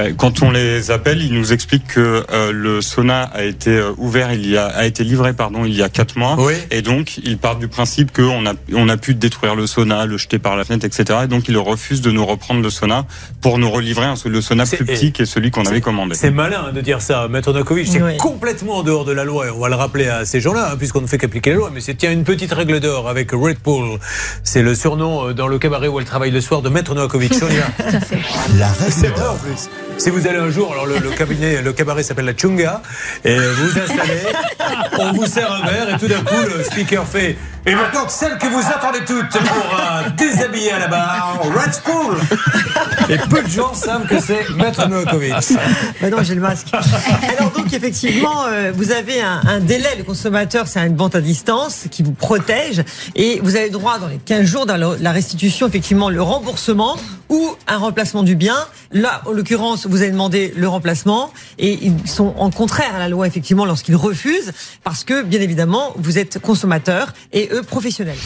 Bah, quand on les appelle, ils nous expliquent que euh, le sauna a été euh, ouvert, il y a, a été livré pardon il y a quatre mois, Oui. et donc ils partent du principe qu'on a on a pu détruire le sauna, le jeter par la fenêtre, etc. Et donc ils refusent de nous reprendre le sauna pour nous relivrer un, le sauna plus petit que celui qu'on avait commandé. C'est malin de dire ça, Maître Novakovic. C'est Oui. complètement en dehors de la loi. Et on va le rappeler à ces gens-là, hein, puisqu'on ne fait qu'appliquer la loi. Mais c'est tiens une petite règle d'or avec Red Bull. C'est le surnom euh, dans le cabaret où elle travaille le soir de Maître Novakovic. La règle en plus. Si vous allez un jour, alors le, cabinet, le cabaret s'appelle la Chunga, et vous vous installez, on vous sert un verre, et tout d'un coup, le speaker fait Et maintenant, celle que vous attendez toutes pour euh, déshabiller à la barre, Red School Et peu de gens savent que c'est Maître Novakovic. Bah non, j'ai le masque. Alors donc effectivement, euh, vous avez un, un délai, le consommateur, c'est une vente à distance qui vous protège et vous avez droit dans les 15 jours dans la la restitution, effectivement, le remboursement ou un remplacement du bien. Là, en l'occurrence, vous avez demandé le remplacement et ils sont en contraire à la loi, effectivement, lorsqu'ils refusent parce que, bien évidemment, vous êtes consommateur et eux professionnels.